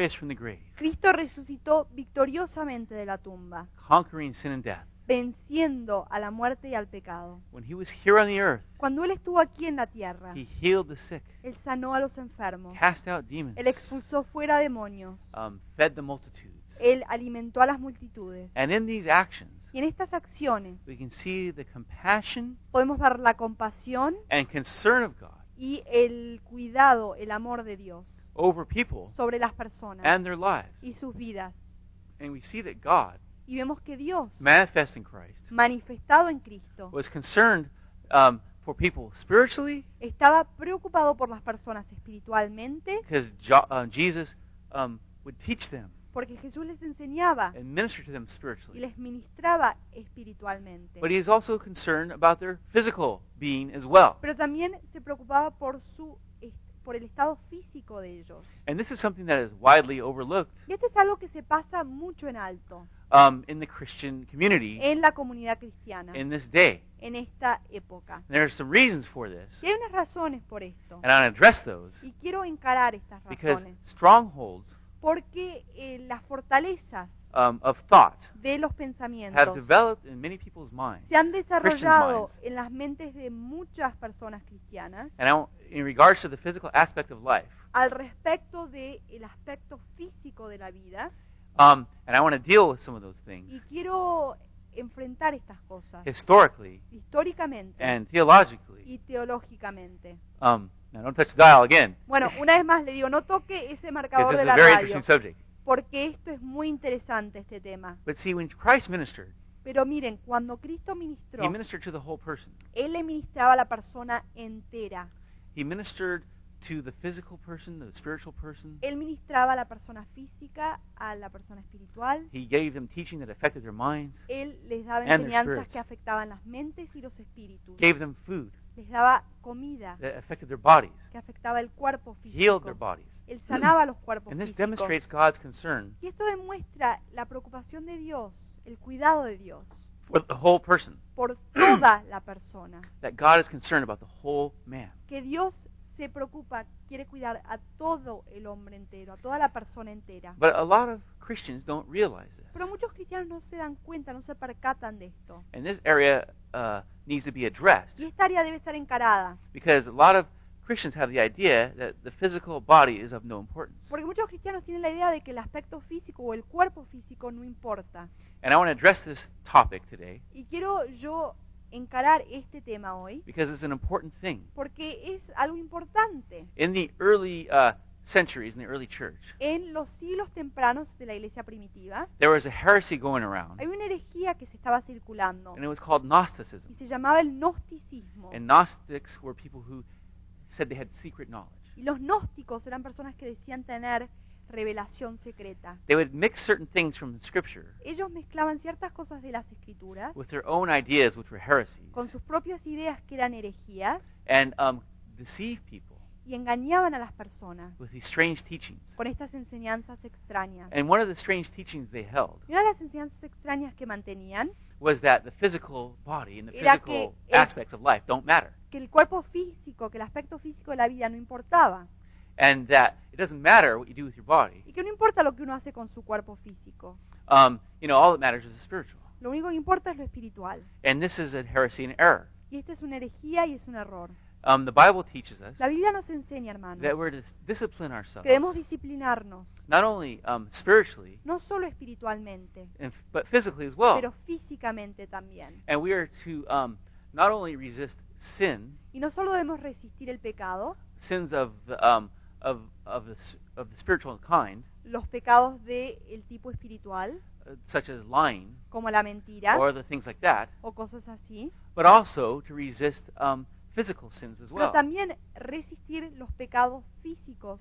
victorious from the grave, Cristo resucitó victoriosamente de la tumba, conquering sin and death. venciendo a la muerte y al pecado. When he was here on the earth, Cuando Él estuvo aquí en la tierra, he healed the sick, Él sanó a los enfermos, cast out demons, Él expulsó fuera demonios, um, fed the multitudes. Él alimentó a las multitudes. And in these actions, Y en estas acciones we can see the compassion podemos ver la compasión and concern of God y el cuidado, el amor de Dios over people sobre las personas and their lives. y sus vidas. And we see that God, Y vemos que Dios, manifest in Christ, manifestado en Cristo, was concerned um, for people spiritually estaba preocupado por las personas espiritualmente because jo- uh, Jesus um, would teach them porque Jesús les enseñaba and minister to them y spiritually. les ministraba espiritualmente. But he is also concerned about their physical being as well. Pero también se preocupaba por su por el estado físico de ellos. And this is something that is widely overlooked Y esto es algo que se pasa mucho en alto um, in the Christian community en la comunidad cristiana in this day. en esta época. And there are some reasons for this, Y hay unas razones por esto. and I want to address those Y quiero encarar estas because razones. strongholds Porque eh, las fortalezas um, of thought de los have pensamientos developed in many people's minds. se han desarrollado minds. en las mentes de muchas personas cristianas And I, in regards to the physical aspect of life, al respecto del aspecto físico de la vida. um, and I want to deal with some of those things Y quiero enfrentar estas cosas historically históricamente and theologically. y teológicamente. Um, now, don't touch the dial again, Bueno, una vez más le digo, no toque ese marcador this de is la a very radio, interesting subject. Porque esto es muy interesante, este tema. But see, when Christ ministered, Pero miren, cuando Cristo ministró, he ministered to the whole person. Él le ministraba a la persona entera. He ministered to the physical person, the spiritual person. Él ministraba a la persona física, a la persona espiritual. He gave them teaching that affected their minds, Él les daba And enseñanzas que afectaban las mentes y los espíritus. gave them food Les daba comida that affected their bodies, que afectaba el cuerpo healed físico. their bodies. Él sanaba los cuerpos And this físicos. demonstrates God's concern Y esto demuestra la preocupación de Dios, el cuidado de Dios for the whole person. por toda la persona. That God is concerned about the whole man. Que Dios se preocupa, quiere cuidar a todo el hombre entero, a toda la persona entera. But a lot of Christians don't realize this. Pero muchos cristianos no se dan cuenta, no se percatan de esto. And this area uh, needs to be addressed Y esta área debe estar encarada, because a lot of Christians have the idea that the physical body is of no importance. porque muchos cristianos tienen la idea de que el aspecto físico o el cuerpo físico no importa. And I want to address this topic today Y quiero yo encarar este tema hoy, because it's an important thing. porque es algo importante. In the early uh, centuries, in the early church, En los siglos tempranos de la iglesia primitiva, there was a heresy going around, hay una herejía que se estaba circulando and it was called y Gnosticism. se llamaba el gnosticismo. And Gnostics were people who said they had secret knowledge. Y los gnósticos eran personas que decían tener revelación secreta. They would mix certain things from the Scripture Ellos mezclaban ciertas cosas de las escrituras with their own ideas, which were heresies, con sus propias ideas que eran herejías and um, deceive people y engañaban a las personas with these strange teachings. con estas enseñanzas extrañas. And one of the strange teachings they held Y una de las enseñanzas extrañas que mantenían, was that the physical body and the physical el- aspects of life don't matter, que el cuerpo físico, que el aspecto físico de la vida no importaba. and that it doesn't matter what you do with your body. Y que no importa lo que uno hace con su cuerpo físico. Um, you know, all that matters is the spiritual. Lo único que importa es lo espiritual. And this is a heresy and error. Y esta es una herejía y es un error. Um, the Bible teaches us La Biblia nos enseña, hermanos, that we're to discipline ourselves, que debemos disciplinarnos, not only um, spiritually, no solo espiritualmente, and, but physically as well. pero físicamente también. And we are to um, not only resist sin, Y no solo debemos resistir el pecado, sins of the, um, of, of, the, of the spiritual kind, los pecados del tipo espiritual, uh, such as lying como la mentira or the things like that, o cosas así, but also to resist um, physical sins as pero well. también resistir los pecados físicos,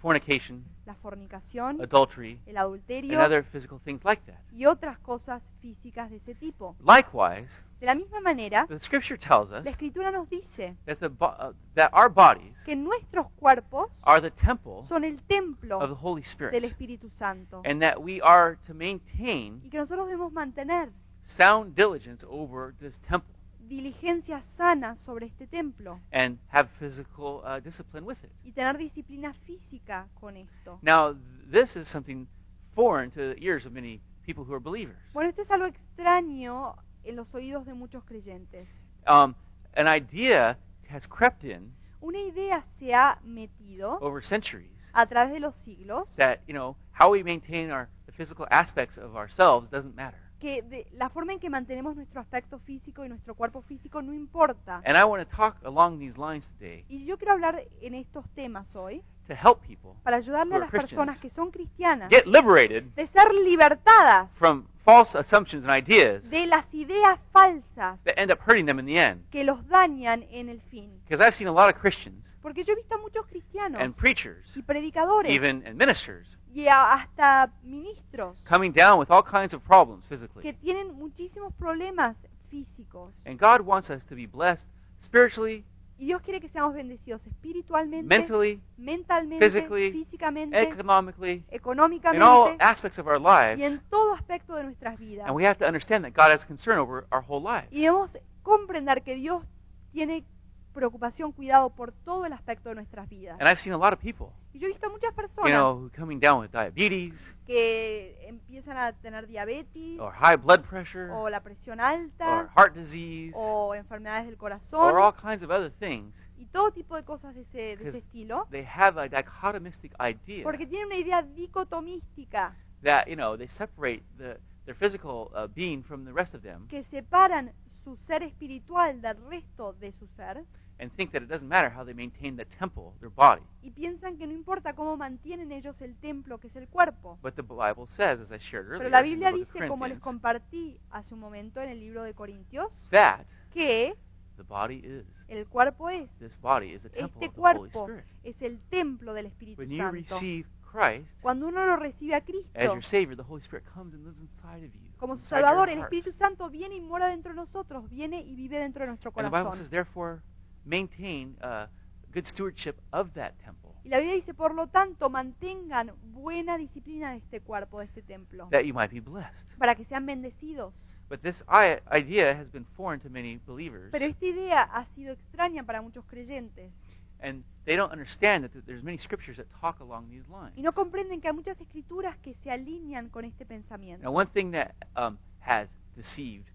Fornication, la fornicación, adultery, el and other physical things like that. y otras cosas físicas de ese tipo. Likewise, De la misma manera, the Scripture tells us la Escritura nos dice that, the, uh, that our bodies que nuestros cuerpos are the temple son el templo of the Holy del Spirit, Espíritu Santo and that we are to maintain y que nosotros debemos mantener sound diligence over this temple. Diligencia sana sobre este templo and have physical uh, discipline with it. y tener disciplina física con esto. Now, this is something foreign to the ears of many people who are believers. Bueno, esto es algo extraño en los oídos de muchos creyentes. Um, an idea has crept in Una idea se ha metido over centuries a través de los siglos that you know how we maintain our the physical aspects of ourselves doesn't matter. Que de- la forma en que mantenemos nuestro aspecto físico y nuestro cuerpo físico no importa. And I want to talk along these lines today Y yo quiero hablar en estos temas hoy to help people para ayudarle a las personas que son cristianas get liberated de ser libertadas from false assumptions and ideas de las ideas falsas that end up hurting them in the end. que los dañan en el fin. Because I've seen a lot of Christians Porque yo he visto a muchos cristianos and preachers, y predicadores even and ministers, y hasta ministros coming down with all kinds of problems que physically. tienen muchísimos problemas físicos. And God wants us to be blessed spiritually, Y Dios quiere que seamos bendecidos espiritualmente, mentally, mentalmente, physically, físicamente, economically, in all económicamente aspects of our y en lives. todo aspecto de nuestras vidas. And we have to understand that God has concern over our whole life. Y debemos comprender que Dios tiene preocupación, cuidado por todo el aspecto de nuestras vidas. And I've seen a lot of people, Y yo he visto muchas you personas know, who coming down with diabetes que empiezan a tener diabetes or high blood pressure o la presión or alta heart disease o enfermedades del or corazón all kinds of other things. y todo tipo de cosas de ese, de ese Because estilo They have a dichotomistic idea porque tienen una idea dicotomística that, you know, they separate the, their physical uh, being from the rest of them que separan su ser espiritual del resto de su ser and think that it doesn't matter how they maintain the temple, their body. y piensan que no importa cómo mantienen ellos el templo que es el cuerpo. But the Bible says, as I shared Pero earlier, la in the Biblia book of dice, como les Corinthians, compartí hace un momento en el libro de Corintios, that que the body is. el cuerpo es, This body is a temple este of the Holy cuerpo Spirit. es el templo del Espíritu When you Santo. receive Christ Cuando uno lo recibe a as Cristo your Savior, the Holy Spirit comes and lives inside of you. como su inside your Salvador, el heart. Espíritu Santo viene y mora dentro de nosotros, viene y vive dentro de nuestro And the Bible corazón. therefore, maintain uh, good stewardship of that temple, Y la Biblia dice, por lo tanto, mantengan buena disciplina de este cuerpo, de este templo, that you might be blessed. para que sean bendecidos. But this i- idea has been foreign to many believers, Pero esta idea ha sido extraña para muchos creyentes and they don't understand that th- there's many scriptures that talk along these lines. y no comprenden que hay muchas escrituras que se alinean con este pensamiento. Now, one thing that um, has deceived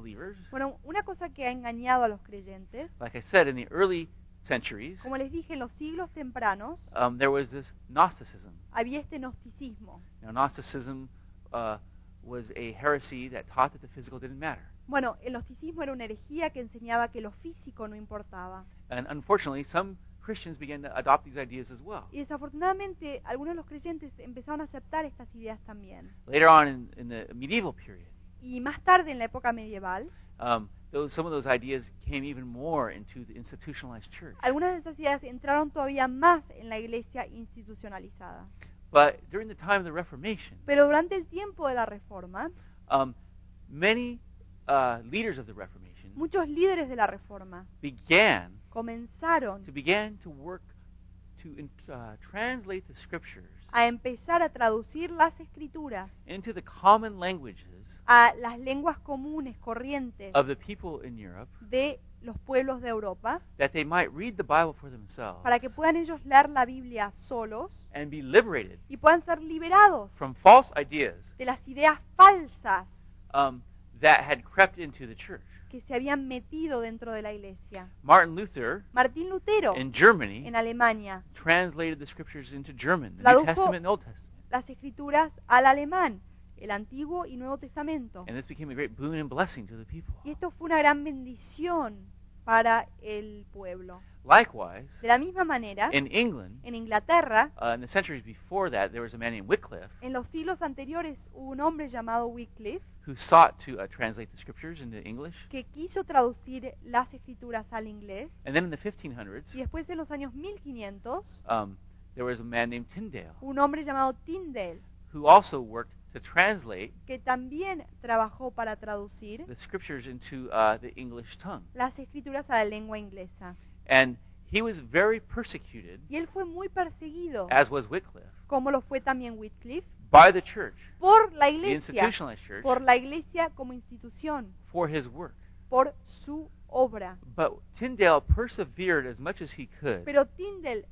believers, Bueno, una cosa que ha engañado a los creyentes, like I said, in the early centuries, como les dije, en los siglos tempranos um, there was this Gnosticism. había este gnosticismo. Now, Gnosticism uh, was a heresy that taught that the physical didn't matter. Bueno, el gnosticismo era una herejía que enseñaba que lo físico no importaba. And unfortunately, some Christians began to adopt these ideas as well. Y desafortunadamente algunos de los creyentes empezaron a aceptar estas ideas también. Later on in, in the medieval period, Y más tarde, en la época medieval, um, those, some of those ideas came even more into the institutionalized church. algunas de esas ideas entraron todavía más en la iglesia institucionalizada. But during the time of the Reformation, Pero durante el tiempo de la Reforma, um, many uh, leaders of the Reformation muchos líderes de la Reforma began comenzaron to to work to uh, translate the scriptures a empezar a traducir las escrituras into the common languages a las lenguas comunes, corrientes of the people in Europe, de los pueblos de Europa, that they might read the Bible for themselves para que puedan ellos leer la Biblia solos and be liberated y puedan ser liberados from false ideas de las ideas falsas um, that had crept into the church. que se habían metido dentro de la iglesia. Martin Luther Martín Lutero, in Germany en Alemania, translated the scriptures into German, the Tradujo- New Testament and Old Testament. las escrituras al alemán, el Antiguo y Nuevo Testamento. And this became a great boon and blessing to the people. Y esto fue una gran bendición para el pueblo. Likewise, De la misma manera, in England, en Inglaterra, uh, in the centuries before that, there was a man named Wycliffe en los siglos anteriores hubo un hombre llamado Wycliffe who sought to uh, translate the scriptures into English. que quiso traducir las escrituras al inglés And then in the 1500s, y después en los años 1500 um, there was a man named Tyndale un hombre llamado Tyndale who also worked to translate que también trabajó para traducir the scriptures into uh, the English tongue. las escrituras a la lengua inglesa. And he was very persecuted, Y él fue muy perseguido, as was Wycliffe, como lo fue también Wycliffe, by the church, por la the iglesia, institutionalized church, por la iglesia como institución, for his work. por su obra. But Tyndale persevered as much as he could Pero Tyndale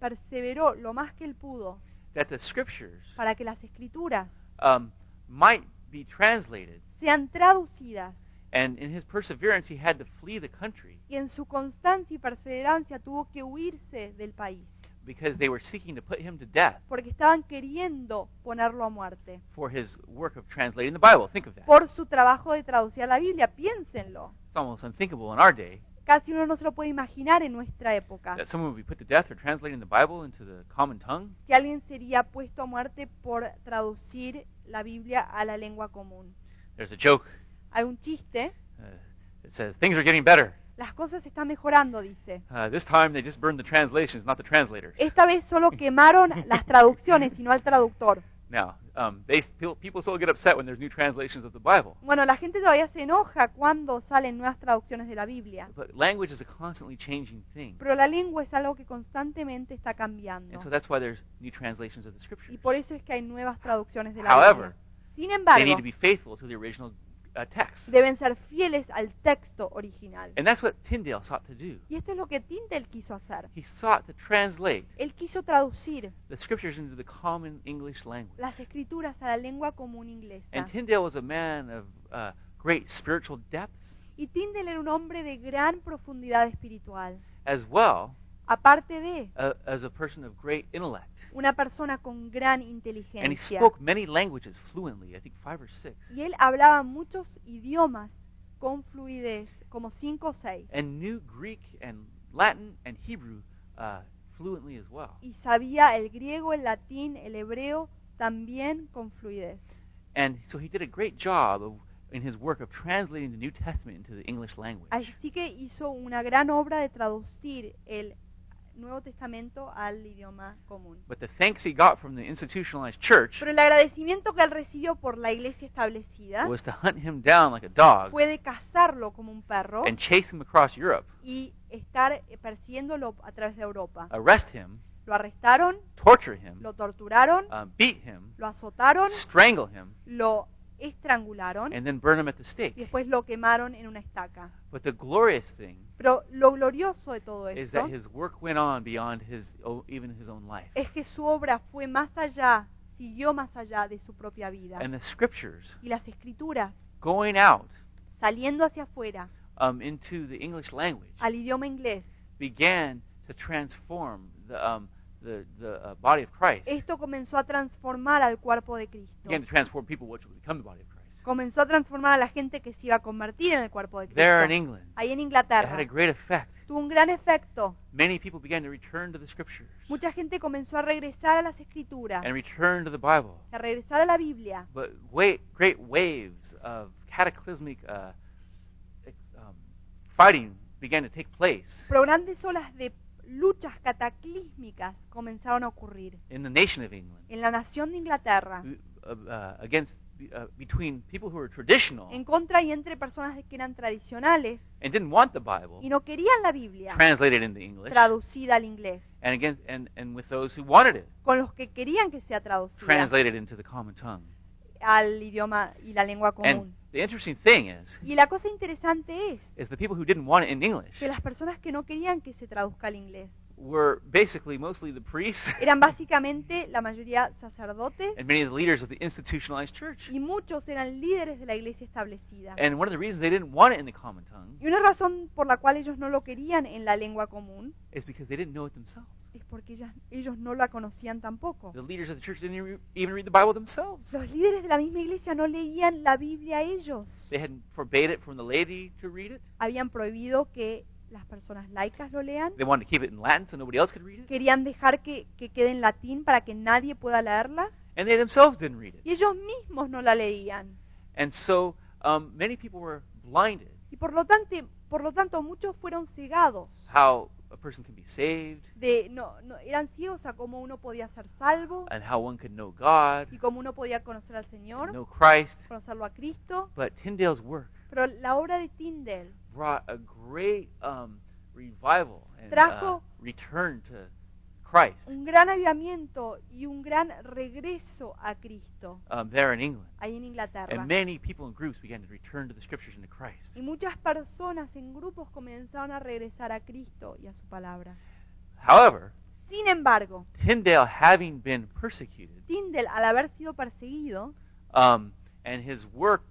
perseveró lo más que él pudo that the scriptures para que las escrituras um, might be translated. sean traducidas And in his perseverance, he had to flee the country y en su constancia y perseverancia tuvo que huirse del país because they were seeking to put him to death porque estaban queriendo ponerlo a muerte for his work of translating the Bible. Think of that. por su trabajo de traducir la Biblia. Piénsenlo. It's almost unthinkable in our day Casi uno no se lo puede imaginar en nuestra época. that someone would be put to death for translating the Bible into the common tongue. Que alguien sería puesto a muerte por traducir la Biblia a la lengua común. There's a joke Hay un chiste. uh, that says things are getting better. Las cosas están mejorando, dice. Uh, this time they just burned the translations, not the translators. Esta vez solo quemaron las traducciones y no al traductor. Now, um, they, people people still get upset when there's new translations of the Bible. Bueno, la gente todavía se enoja cuando salen nuevas traducciones de la Biblia. But language is a constantly changing thing. Pero la lengua es algo que constantemente está cambiando. And so that's why there's new translations of the Y por eso es que hay nuevas traducciones de la However, Biblia. Sin They embargo, need to be faithful to the original uh, text. deben ser fieles al texto original. And that's what Tyndale sought to do. Y esto es lo que Tyndale quiso hacer. He sought to translate Él quiso traducir the scriptures into the common English language. las escrituras a la lengua común inglesa. And Tyndale was a man of uh, great spiritual depth Y Tyndale era un hombre de gran profundidad espiritual. as well Aparte de uh, as a person of great intellect. Una persona con gran And he inteligencia. spoke many languages fluently, I think five or six, Y él hablaba muchos idiomas con fluidez, como cinco o seis. and knew Greek and Latin and Hebrew uh, fluently as well. Y sabía el griego, el latín, el hebreo también con fluidez. And so he did a great job of, in his work of translating the New Testament into the English language. Así que hizo una gran obra de traducir el Nuevo Testamento al idioma común. But the thanks he got from the institutionalized church Pero el agradecimiento que él recibió por la iglesia establecida was to hunt him down like a dog fue de cazarlo como un perro and chase him across Europe, y estar persiguiéndolo a través de Europa. arrest him, Lo arrestaron, torture him, lo torturaron, uh, beat him, lo azotaron, strangle him, lo estrangularon and then burn him at the y después lo quemaron en una estaca. But the glorious thing Pero lo glorioso de todo is esto that his work went on beyond his o- even his own life. es que su obra fue más allá, siguió más allá de su propia vida. And the scriptures Y las escrituras, going out saliendo hacia afuera, um, into the English language al idioma inglés, began to transform the um, the the uh, body of Christ. esto comenzó a transformar al cuerpo de Cristo. Began to transform people which would become the body of Christ. Comenzó a transformar a la gente que se iba a convertir en el cuerpo de There in Cristo. England, Ahí en it Inglaterra. had a great effect. Tuvo un gran efecto. Many people began to return to the scriptures Mucha gente comenzó a regresar a las escrituras, and return to the Bible. a regresar a la Biblia. But wa- great waves of cataclysmic uh, ex- um, fighting began to take place Pero grandes olas de luchas cataclísmicas comenzaron a ocurrir in the nation of England en la nación de Inglaterra, uh, uh, against uh, between people who were traditional en contra y entre personas que eran tradicionales and didn't want the Bible y no querían la Biblia translated into English, traducida al inglés, and against and, and with those who wanted it con los que querían que sea traducida translated into the common tongue. al idioma y la lengua And común. The interesting thing is, Y la cosa interesante es is the people who didn't want it in English que las personas que no querían que se traduzca al inglés were basically mostly the priests eran básicamente la mayoría sacerdotes and many of the leaders of the institutionalized church. y muchos eran líderes de la iglesia establecida. And one of the reasons they didn't want it in the common tongue Y una razón por la cual ellos no lo querían en la lengua común is because they didn't know it themselves. es porque ellas- ellos no la conocían tampoco. The leaders of the church didn't even read the Bible themselves. Los líderes de la misma iglesia no leían la Biblia ellos. They had forbade it from the laity to read it. Habían prohibido que las personas laicas lo lean. They wanted to keep it in Latin so nobody else could read it. Querían dejar que, que quede en latín para que nadie pueda leerla. And they themselves didn't read it. Y ellos mismos no la leían. And so um, many people were blinded Y por lo tanto, por lo tanto muchos fueron cegados. how a person can be saved De, no, no, eran ciegos a cómo uno podía ser salvo and how one could know God, y cómo uno podía conocer al Señor, know Christ. conocerlo a Cristo. But Tyndale's work Pero la obra de Tyndale brought a great um, revival and Trajo- uh, return to Christ un gran avivamiento y un gran regreso a Cristo um, there in England. ahí en Inglaterra. And many people and groups began to return to the scriptures and to Christ. Y muchas personas en grupos comenzaron a regresar a Cristo y a su palabra. However, Sin embargo, Tyndale, having been persecuted, Tyndale, al haber sido perseguido um, and his work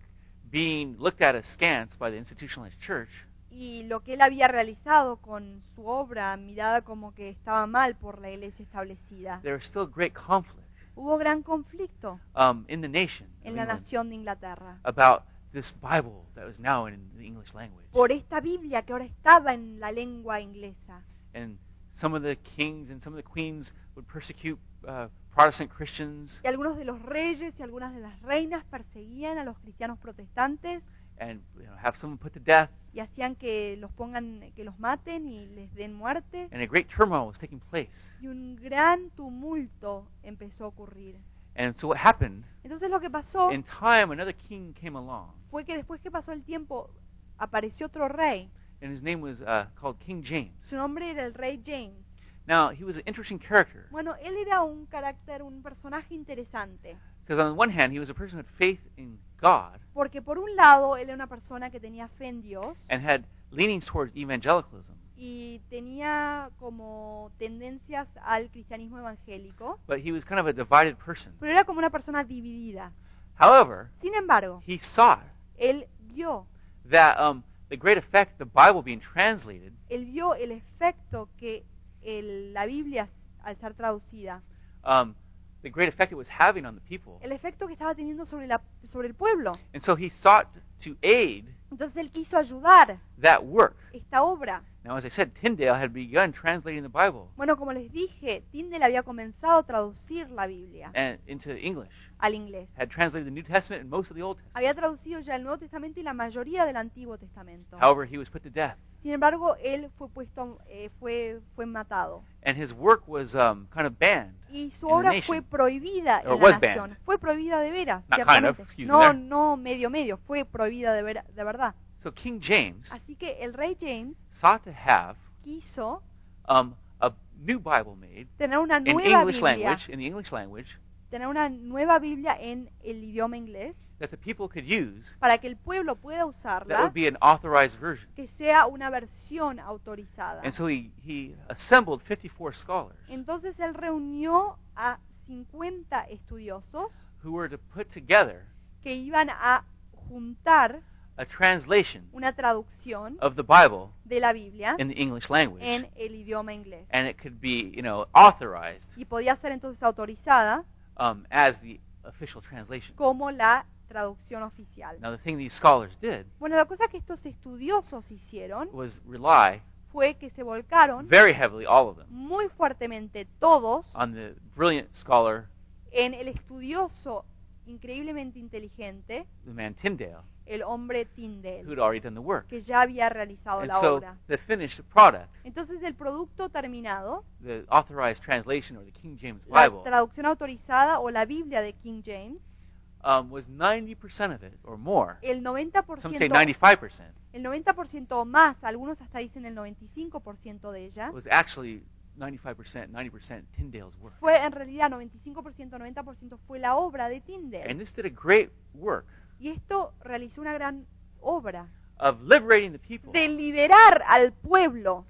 being looked at askance by the institutionalized church, y lo que él había realizado con su obra mirada como que estaba mal por la iglesia establecida, there was still great conflict hubo gran conflicto um, in the nation of en la England nación de Inglaterra about this Bible that was now in the English language. por esta Biblia que ahora estaba en la lengua inglesa. And some of the kings and some of the queens would persecute uh, Protestant Christians Y algunos de los reyes y algunas de las reinas perseguían a los cristianos protestantes and you know, have someone put to death. y hacían que los pongan, que los maten y les den muerte. And a great turmoil was taking place. Y un gran tumulto empezó a ocurrir. And so what happened, Entonces lo que pasó in time, another king came along, fue que después que pasó el tiempo apareció otro rey. and his name was uh, called King James. Su nombre era el rey James. Now, he was an interesting character Bueno, él era un carácter, un personaje interesante. because, on the one hand, he was a person had faith in God Porque por un lado, él era una persona que tenía fe en Dios and had leanings towards evangelicalism, y tenía como tendencias al cristianismo evangélico, but he was kind of a divided person. pero era como una persona dividida. However, Sin embargo, he saw él vio, that um, the great effect the Bible being translated él vio el efecto que el- la Biblia, al ser traducida, um, the great effect it was having on the people. el efecto que estaba teniendo sobre, la, sobre el pueblo. And so he sought to aid Entonces él quiso ayudar that work. esta obra. Now, as I said, Tyndale had begun translating the Bible Bueno, como les dije, Tyndale había comenzado a traducir la Biblia and into English, al inglés. had translated the New Testament and most of the Old Testament. Había traducido ya el Nuevo Testamento y la mayoría del Antiguo Testamento. However, he was put to death, Sin embargo, él fue puesto, eh, fue, fue matado. and his work was um, kind of banned. Y su In the obra nation. fue prohibida Or en was la nación. banned. Fue prohibida de veras. Not kind ciertamente. of, excuse me no, there. no medio medio. Fue prohibida de, ver- de verdad. So King James Así que el rey James sought to have quiso um, a new Bible made tener una in nueva English Biblia, language, in the English language, tener una nueva Biblia en el idioma inglés that the people could use. para que el pueblo pueda That usarla, would be an authorized version. que sea una versión autorizada. And so he, he assembled 54 scholars Entonces él reunió a 50 estudiosos who were to put together que iban a juntar a translation una traducción of the Bible de la Biblia in the English language. en el idioma inglés. And it could be, you know, authorized Y podía ser entonces autorizada um, as the official translation. como la traducción oficial. Now, the thing these scholars did Bueno, la cosa que estos estudiosos hicieron was rely fue que se volcaron very heavily, all of them, muy fuertemente todos on the brilliant scholar, en el estudioso increíblemente inteligente, the man Tyndale, el hombre Tyndale, already done the work. que ya había realizado And la so obra. the finished product, Entonces el producto terminado, the authorized translation or the King James la Bible, traducción autorizada o la Biblia de King James, um, was 90% of it or more. el Some say 90%, 95%. el 90% o más, algunos hasta dicen el 95% de ella, was actually 95%, 90% Tyndale's work. fue en realidad 95%, 90% fue la obra de And Tyndale. this did a great work Y esto realizó una gran obra of liberating the people de liberar al pueblo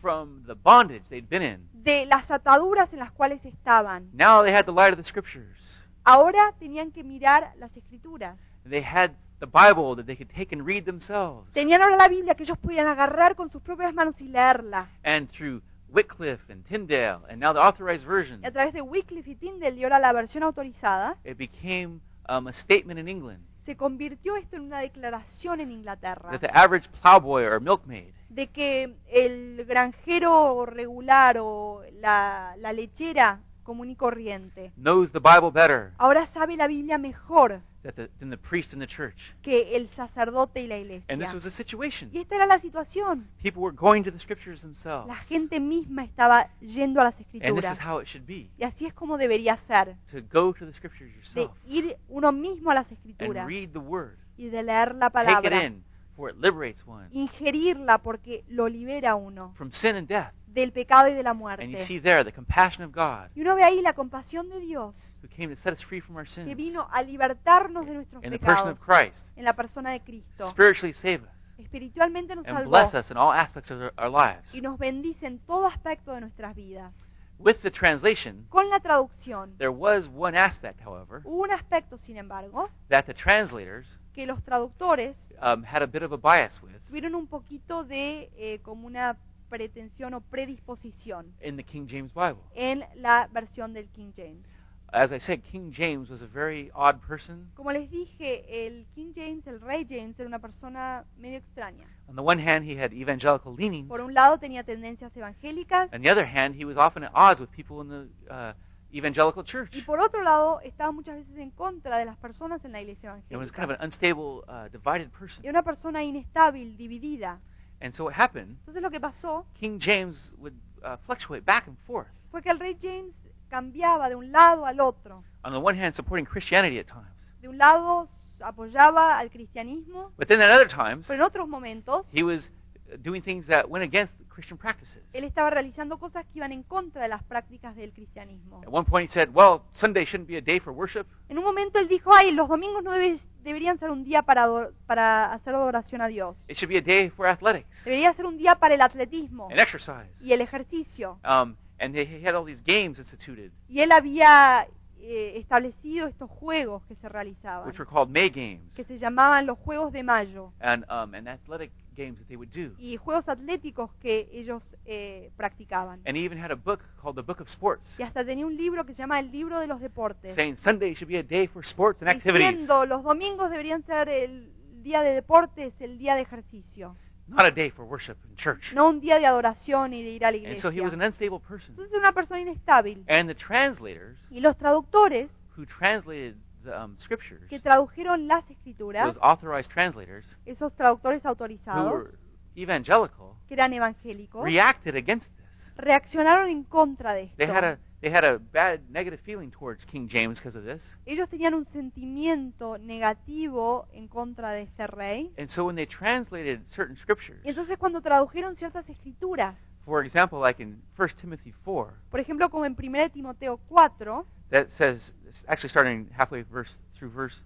from the bondage they'd been in. de las ataduras en las cuales estaban. Now they had the light of the scriptures. Ahora tenían que mirar las escrituras. They had the Bible that they could take and read themselves. Tenían ahora la Biblia que ellos podían agarrar con sus propias manos y leerla. And through Wycliffe and Tyndale, and now the authorized version, Y a través de Wycliffe y Tyndale y ahora la versión autorizada, it became um, a statement in England se convirtió esto en una declaración en Inglaterra. That the average plowboy or milkmaid de que el granjero regular o la, la lechera común y corriente knows the Bible better. ahora sabe la Biblia mejor that the, than the priest in the church. que el sacerdote y la iglesia. And this was the situation. Y esta era la situación. People were going to the scriptures themselves. La gente misma estaba yendo a las And this escrituras. is how it should be Y así es como debería ser, to go to the scriptures de yourself ir uno mismo a las and escrituras read the word. y de leer la Take it palabra in for it liberates one ingerirla porque lo libera uno from sin and death. del pecado y de la And you muerte. see there the compassion of God Y uno ve ahí la compasión de Dios who came to set us free from our que sins vino a libertarnos de nuestros in the person pecados of Christ, en la persona de Cristo. spiritually save us, Espiritualmente nos and salvó bless us in all aspects of our- our lives. y nos bendice en todo aspecto de nuestras vidas. With the translation, Con la traducción, there was one aspect, however, hubo un aspecto, sin embargo, that the translators que los traductores um, had a bit of a bias with tuvieron un poquito de eh, como una pretensión o predisposición in the King James Bible. en la versión del King James. As I said, King James was a very odd person. Como les dije, el King James, el rey James, era una persona medio extraña. On the one hand, he had evangelical leanings. Por un lado tenía tendencias evangélicas On the other hand, he was often at odds with people in the uh, evangelical church. y por otro lado estaba muchas veces en contra de las personas en la iglesia It was kind of an unstable, uh, divided person. Era una persona inestable, dividida. And so what happened, Entonces lo que pasó King James would uh, fluctuate back and forth. fue que el rey James cambiaba de un lado al otro. On the one hand, supporting Christianity at times. De un lado apoyaba al cristianismo, But then at other times, pero en otros momentos he was uh, doing things that went against Christian practices. él estaba realizando cosas que iban en contra de las prácticas del cristianismo. At one point, he said, Well, Sunday shouldn't be a day for worship. En un momento él dijo, ay, los domingos no debe- deberían ser un día para, hacer adoración a Dios. It should be a day for athletics Debería ser un día para el atletismo and exercise. y el ejercicio. Um, and they, he had all these games instituted, Y él había eh, establecido estos juegos que se realizaban, which were called May games, que se llamaban los Juegos de Mayo, and, um, and athletic games that they would do. y juegos atléticos que ellos eh, practicaban. And he even had a book called the Book of Sports, Y hasta tenía un libro que se llama El Libro de los Deportes, saying Sunday should be a day for sports and activities, diciendo los domingos deberían ser el día de deportes, el día de ejercicio, not a day for worship and church. no un día de adoración y de ir a la And so he was iglesia. an unstable person. Entonces era una persona inestable. And the translators Y los traductores who translated the um, scriptures, que tradujeron las escrituras, those authorized translators esos traductores who autorizados, were evangelical, que eran evangélicos, reacted against this. reaccionaron en contra de They had a esto. They had a bad negative feeling towards King James because of this. Ellos tenían un sentimiento negativo en contra de este rey. And so when they translated certain scriptures, Y entonces cuando tradujeron ciertas escrituras, for example, like in 1 Timothy 4, por ejemplo como en 1 Timoteo 4, that says, actually starting halfway verse through verse,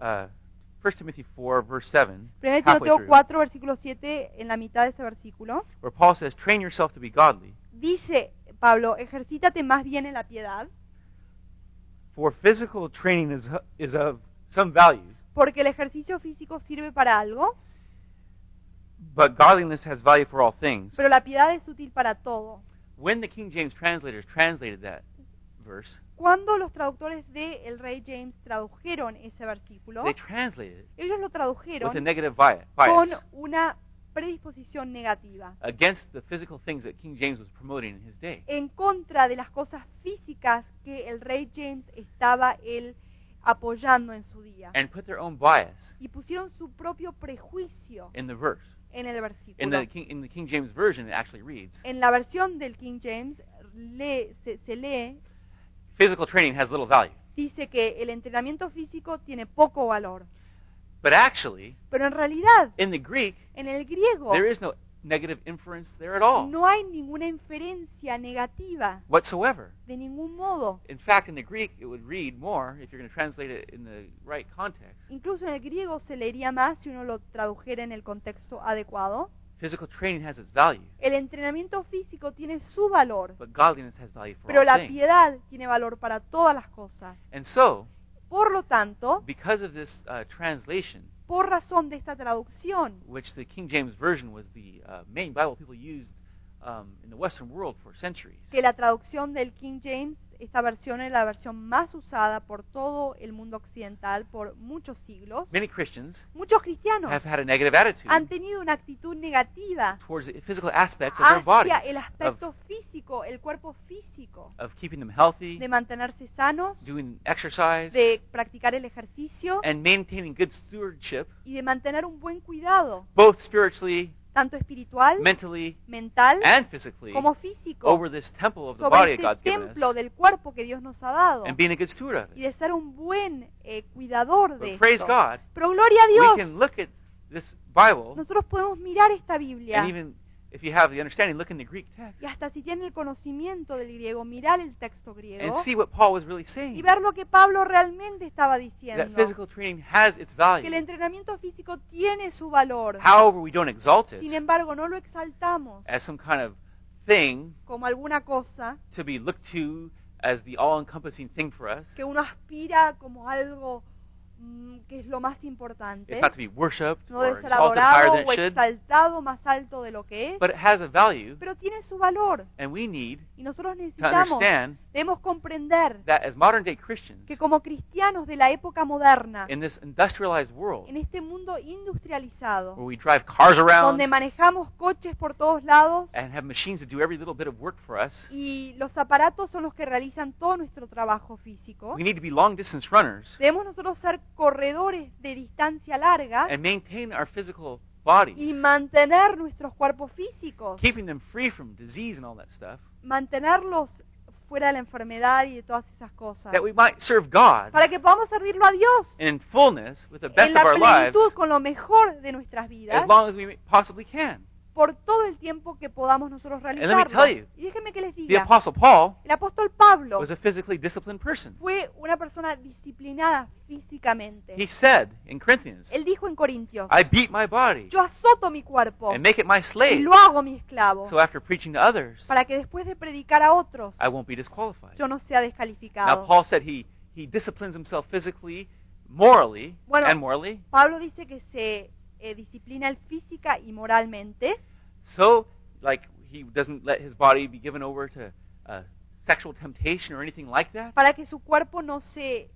uh, 1 Timothy 4, verse 7, 1 halfway Timoteo through, 4, versículo 7, en la mitad de ese versículo, where Paul says, train yourself to be godly, dice Pablo, ejercítate más bien en la piedad, for physical training is, is of some value, porque el ejercicio físico sirve para algo, but godliness has value for all things. pero la piedad es útil para todo. When the King James translators translated that verse, Cuando los traductores de el rey James tradujeron ese versículo, they translated it ellos lo with a tradujeron negative bi- con una predisposición negativa against the physical things that King James was promoting in his day. en contra de las cosas físicas que el rey James estaba él apoyando en su día and put their own bias y pusieron su propio prejuicio in the verse. en el In versículo. the King, in the King James version, it actually reads, En la versión del King James lee- se, se lee "Physical training has little value." dice que el entrenamiento físico tiene poco valor, But actually, pero en realidad in the Greek, en el griego there is no negative inference there at all no hay ninguna inferencia negativa whatsoever. de ningún modo. In fact, in the Greek, it would read more if you're going to translate it in the right context. Incluso en el griego se leería más si uno lo tradujera en el contexto adecuado. Physical training has its value, El entrenamiento físico tiene su valor, but godliness has value for pero all la things. piedad tiene valor para todas las cosas. And so, Por lo tanto, because of this uh, translation, por razón de esta traducción, which the King James version was the uh, main Bible people used um, in the Western world for centuries, que la traducción del King James, esta versión es la versión más usada por todo el mundo occidental por muchos siglos, many Christians muchos cristianos have had a negative attitude han tenido una actitud negativa towards the physical aspects of their hacia el of, aspecto físico, el cuerpo físico, of keeping them healthy, de mantenerse sanos, doing exercise, de practicar el ejercicio and maintaining good stewardship, y de mantener un buen cuidado, both spiritually, tanto espiritual, mentally, mental, and physically, como físico, over this temple of the body sobre God's este given templo us, del cuerpo que Dios nos ha dado and being a good steward of y it. de ser un buen eh, cuidador de But praise esto. God, Pero gloria a we Dios, can look at this Bible, nosotros podemos mirar esta Biblia and even if you have the understanding, look in the Greek text y hasta si tienen el conocimiento del griego, mirar el texto and griego see what Paul was really y saying. ver lo que Pablo realmente estaba That diciendo. physical training has its Que el value. entrenamiento físico tiene su valor. However, we don't exalt Sin it embargo, no lo exaltamos as some kind of thing como alguna cosa to be looked to as the all-encompassing thing for us. que uno aspira como algo que es lo más importante. It's not to be worshipped No debe ser adorado o exaltado más alto de lo que es, but it has a value, pero tiene su valor. and we need Y nosotros to necesitamos, understand debemos comprender that as modern-day Christians que como cristianos de la época moderna, in this industrialized world, en este mundo industrializado, where we drive cars around donde manejamos coches por todos lados and have machines to do every little bit of work for us, y los aparatos son los que realizan todo nuestro trabajo físico, we need to be long-distance runners debemos nosotros ser corredores de distancia larga and maintain our physical bodies, y mantener nuestros cuerpos físicos, keeping them free from disease and all that stuff, mantenerlos fuera de la enfermedad y de todas esas cosas, that we might serve God para que podamos servirlo a Dios. in fullness with the best en of la our lives plenitud con lo mejor de nuestras vidas. as long as we possibly can. Por todo el tiempo que podamos nosotros realizarlo. you, Y déjenme que les The diga, Paul el apóstol Pablo was a physically disciplined person. fue una persona disciplinada físicamente. He said in Corinthians, Él dijo en Corintios, I beat my body yo azoto mi cuerpo and make it my y slave, lo hago mi esclavo so after preaching to others, para que después de predicar a otros I won't be disqualified. yo no sea Now, descalificado. Paul said he, he disciplines himself physically, morally, Bueno, and morally, Pablo dice que se eh, disciplina física y moralmente so like he doesn't let his body be given over to uh, sexual temptation or anything like that. para que su cuerpo no se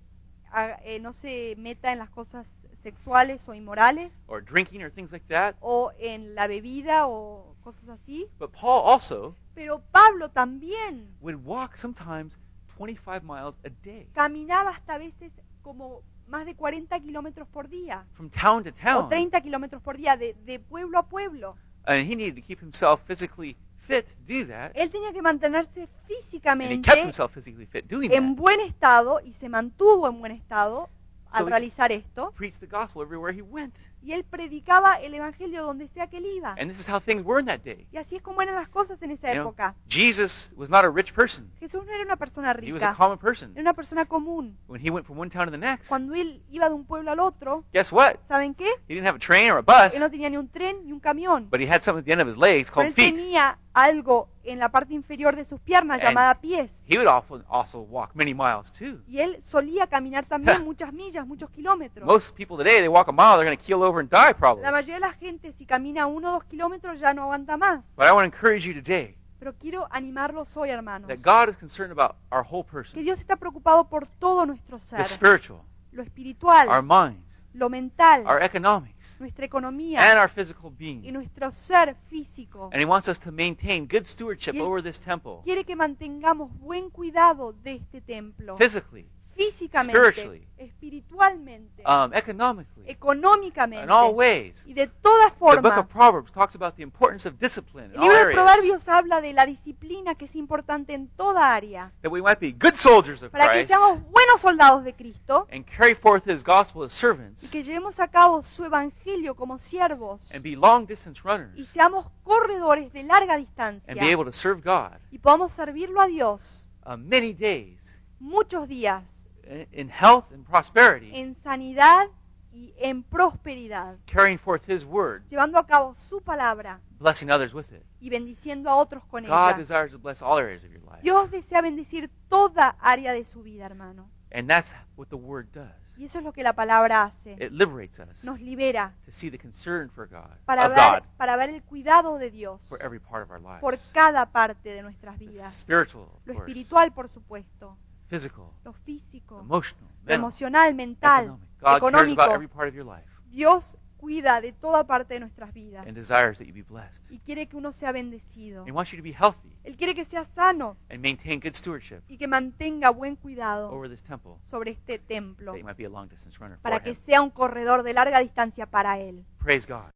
haga- eh, no se meta en las cosas sexuales o inmorales or drinking or things like that. o en la bebida o cosas así. But Paul also Pero Pablo también would walk sometimes 25 miles a day caminaba hasta veces como más de 40 kilómetros por día from town to o town. 30 kilómetros por día de, de pueblo a pueblo. And he needed to keep himself physically fit to do that. Él tenía que mantenerse And he físicamente kept himself physically fit doing en that. buen estado y se mantuvo en buen estado al he- realizar esto. Preached the gospel everywhere he went. Y él predicaba el evangelio donde sea que él iba. And this is how things were in that day. Y así es como eran las cosas en esa You know, época. Jesus was not a rich person. Jesús no era una persona He was a rica, common person. era una persona común. When he went from one town to the next, Cuando él iba de un pueblo al otro, guess what? ¿saben qué? He didn't have a train or a bus, Él no tenía ni un tren ni un camión. but he had something at the end of his legs Pero called él feet. tenía algo en la parte inferior de sus piernas And- llamada pies. He would also walk many miles too. Y él solía caminar también muchas millas, muchos kilómetros. Most people today, they walk a mile, they're going to keel over and die probably. La mayoría de la gente, si camina uno o dos kilómetros, ya no aguanta más. But I want to encourage you today Pero quiero animarlos hoy, hermanos. that God is concerned about our whole Que person, Dios está preocupado por todo nuestro the spiritual, Lo espiritual, our minds, lo mental, our economics, nuestra and our physical y being. nuestro ser físico. And He wants us to maintain good stewardship over this temple, Quiere que mantengamos buen cuidado de este templo. physically, Físicamente, spiritually, espiritualmente, um, economically, económicamente in all ways. y de todas The book formas. of Proverbs talks about the importance of discipline in El all libro de areas, Proverbios habla de la disciplina que es importante en toda área. that we might be good soldiers of Para que seamos buenos soldados de Cristo and carry forth His gospel as y servants que llevemos a cabo su evangelio como siervos and be long distance runners y seamos corredores de larga and be distancia able to serve God y podamos servirlo a Dios uh, many days muchos días in, in health and prosperity, en sanidad y en prosperidad, carrying forth His word, llevando a cabo su palabra blessing others with it. y bendiciendo a otros con God ella. desires to bless all areas of your life. Dios desea bendecir toda área de su vida, hermano. And that's what the word does. Y eso es lo que la palabra hace. It liberates us Nos libera to see the concern for God, para of ver, God para ver el cuidado de Dios for every part of our lives. por cada parte de nuestras vidas. spiritual, of Lo course, espiritual, por supuesto, physical, lo físico, emotional, lo mental, emocional, mental, económico. every part of your life Dios cuida de toda parte de nuestras vidas and desires that you be blessed. y quiere que uno sea bendecido. He wants you to be healthy Él quiere que sea sano and maintain good stewardship y que mantenga buen cuidado over this temple sobre este templo that you might be a long distance runner para for que Him. sea un corredor de larga distancia para Él. Praise God.